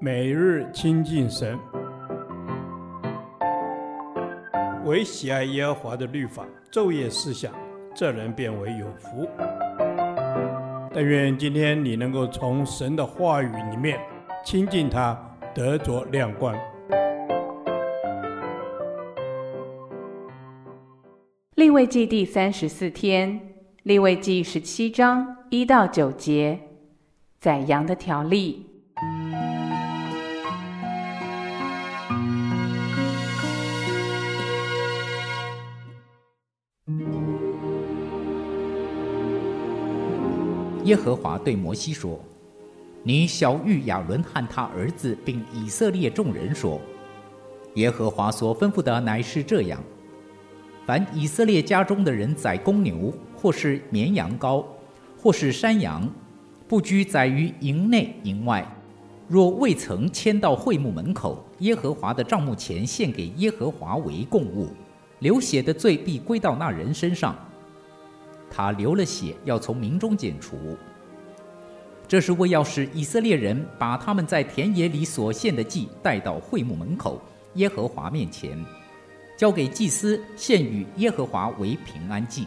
每日亲近神，唯喜爱耶和华的律法，昼夜思想，这人便为有福。但愿今天你能够从神的话语里面亲近他，得着亮光。立位记第三十四天，立位记十七章一到九节，宰羊的条例。耶和华对摩西说：“你晓諭亚伦和他儿子，并以色列众人说：耶和华所吩咐的乃是这样：凡以色列家中的人宰公牛，或是绵羊羔，或是山羊，不拘宰于营内营外，若未曾迁到会幕门口耶和华的帐幕前献给耶和华为供物，流血的罪必归到那人身上。”他流了血，要从民中剪除。这是为要使以色列人把他们在田野里所献的祭带到会幕门口耶和华面前，交给祭司献与耶和华为平安祭。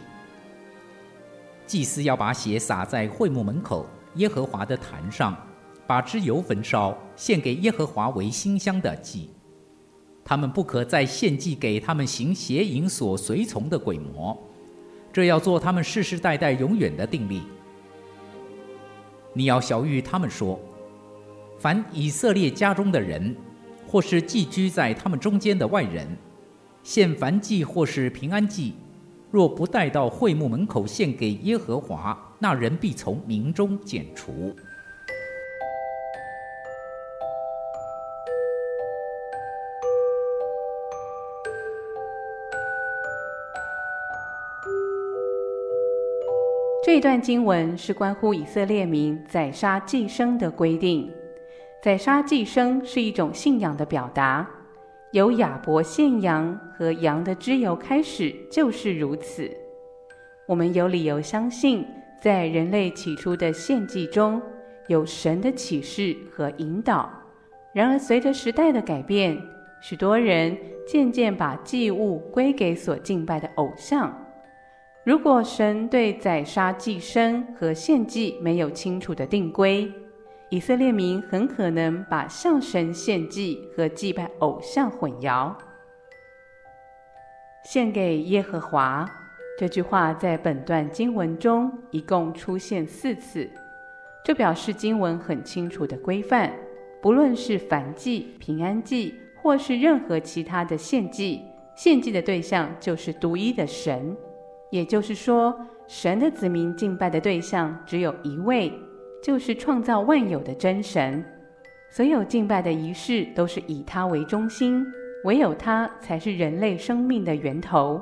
祭司要把血洒在会幕门口耶和华的坛上，把脂油焚烧，献给耶和华为馨香的祭。他们不可再献祭给他们行邪淫所随从的鬼魔。这要做他们世世代代永远的定力。你要小谕他们说：凡以色列家中的人，或是寄居在他们中间的外人，献凡祭或是平安祭，若不带到会幕门口献给耶和华，那人必从民中剪除。这段经文是关乎以色列民宰杀祭牲的规定。宰杀祭牲是一种信仰的表达，由亚伯献羊和羊的脂油开始就是如此。我们有理由相信，在人类起初的献祭中有神的启示和引导。然而，随着时代的改变，许多人渐渐把祭物归给所敬拜的偶像。如果神对宰杀祭牲和献祭没有清楚的定规，以色列民很可能把向神献祭和祭拜偶像混淆。献给耶和华这句话在本段经文中一共出现四次，这表示经文很清楚的规范，不论是燔祭、平安祭，或是任何其他的献祭，献祭的对象就是独一的神。也就是说，神的子民敬拜的对象只有一位，就是创造万有的真神。所有敬拜的仪式都是以他为中心，唯有他才是人类生命的源头。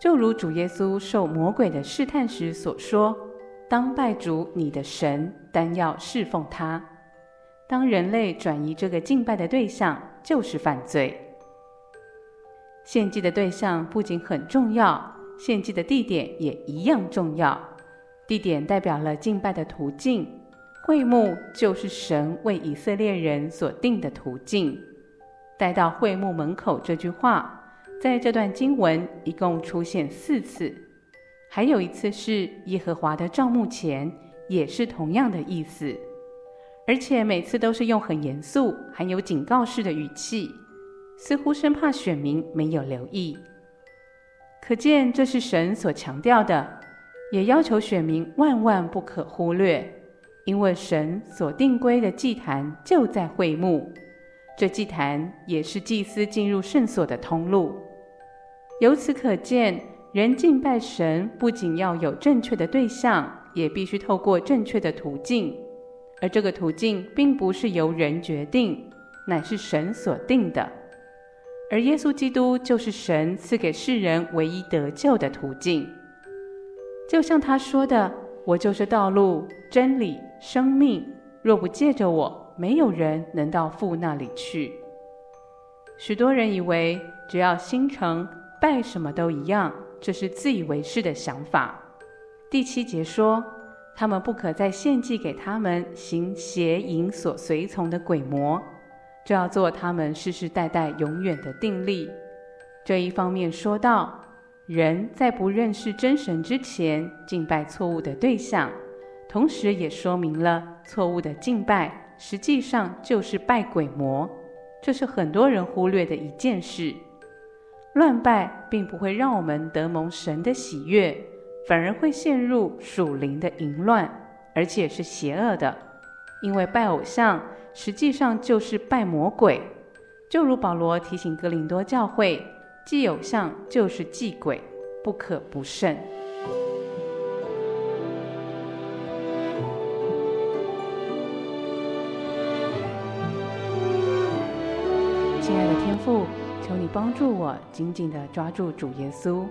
就如主耶稣受魔鬼的试探时所说：“当拜主你的神，单要侍奉他。”当人类转移这个敬拜的对象，就是犯罪。献祭的对象不仅很重要。献祭的地点也一样重要，地点代表了敬拜的途径，会幕就是神为以色列人所定的途径。带到会幕门口这句话，在这段经文一共出现四次，还有一次是耶和华的帐幕前，也是同样的意思，而且每次都是用很严肃、含有警告式的语气，似乎生怕选民没有留意。可见这是神所强调的，也要求选民万万不可忽略，因为神所定规的祭坛就在会幕，这祭坛也是祭司进入圣所的通路。由此可见，人敬拜神不仅要有正确的对象，也必须透过正确的途径，而这个途径并不是由人决定，乃是神所定的。而耶稣基督就是神赐给世人唯一得救的途径，就像他说的：“我就是道路、真理、生命，若不借着我，没有人能到父那里去。”许多人以为只要心诚拜什么都一样，这是自以为是的想法。第七节说：“他们不可再献祭给他们行邪淫所随从的鬼魔，就要做他们世世代代永远的定力。这一方面说到，人在不认识真神之前敬拜错误的对象，同时也说明了错误的敬拜实际上就是拜鬼魔，这是很多人忽略的一件事。乱拜并不会让我们得蒙神的喜悦。反而会陷入属灵的淫乱，而且是邪恶的，因为拜偶像实际上就是拜魔鬼。就如保罗提醒哥林多教会，祭偶像就是祭鬼，不可不慎。亲爱的天父，求你帮助我紧紧地抓住主耶稣。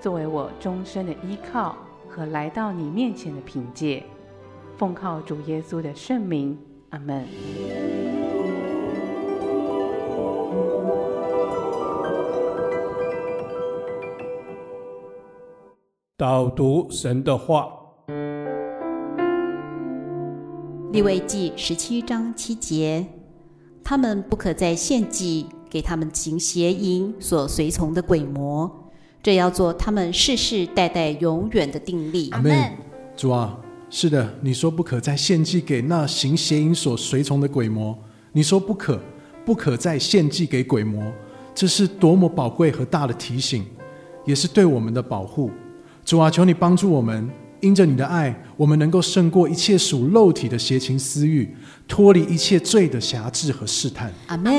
作为我终身的依靠和来到你面前的凭借，奉靠主耶稣的圣名，阿门。导读神的话，利未记十七章七节，他们不可再献祭给他们行邪淫所随从的鬼魔。这要做他们世世代代永远的定力。阿门。主啊，是的，你说不可再献祭给那行邪淫所随从的鬼魔。你说不可，不可再献祭给鬼魔，这是多么宝贵和大的提醒，也是对我们的保护。主啊，求你帮助我们，因着你的爱，我们能够胜过一切属肉体的邪情私欲，脱离一切罪的辖制和试探。阿门。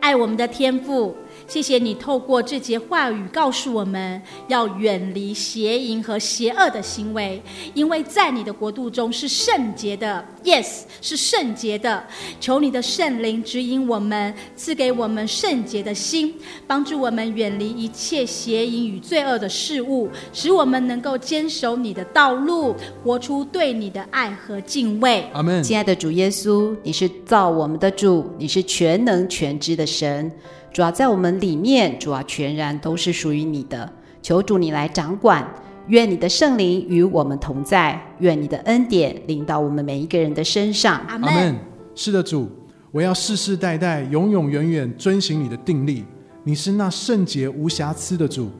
爱我们的天父。谢谢你透过这节话语告诉我们要远离邪淫和邪恶的行为，因为在你的国度中是圣洁的。Yes，是圣洁的。求你的圣灵指引我们，赐给我们圣洁的心，帮助我们远离一切邪淫与罪恶的事物，使我们能够坚守你的道路，活出对你的爱和敬畏。阿门。亲爱的主耶稣，你是造我们的主，你是全能全知的神。主要，在我们里面，主要，全然都是属于你的。求主你来掌管，愿你的圣灵与我们同在，愿你的恩典临到我们每一个人的身上。阿门。阿门。是的，主，我要世世代代、永永远远遵行你的定力。你是那圣洁无瑕疵的主，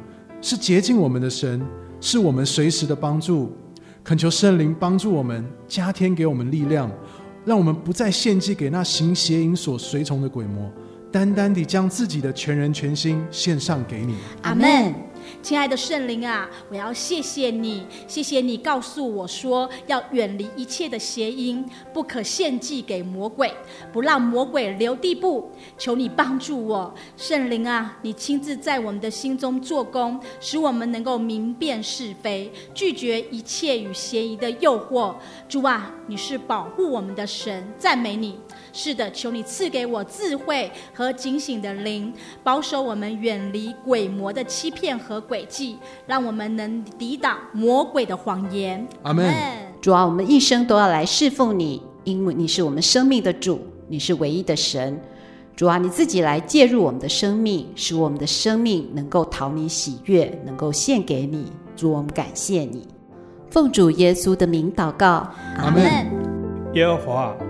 是洁净我们的神，是我们随时的帮助。恳求圣灵帮助我们，加添给我们力量，让我们不再献祭给那行邪淫所随从的鬼魔。单单地将自己的全人全心献上给你，阿门。亲爱的圣灵啊，我要谢谢你，谢谢你告诉我说要远离一切的邪淫，不可献祭给魔鬼，不让魔鬼留地步。求你帮助我，圣灵啊，你亲自在我们的心中做工，使我们能够明辨是非，拒绝一切与邪淫的诱惑。主啊，你是保护我们的神，赞美你。是的，求你赐给我智慧和警醒的灵，保守我们远离鬼魔的欺骗和诡计，让我们能抵挡魔鬼的谎言。阿门。主啊，我们一生都要来侍奉你，因为你是我们生命的主，你是唯一的神。主啊，你自己来介入我们的生命，使我们的生命能够讨你喜悦，能够献给你。主，我们感谢你，奉主耶稣的名祷告。阿门。耶和华。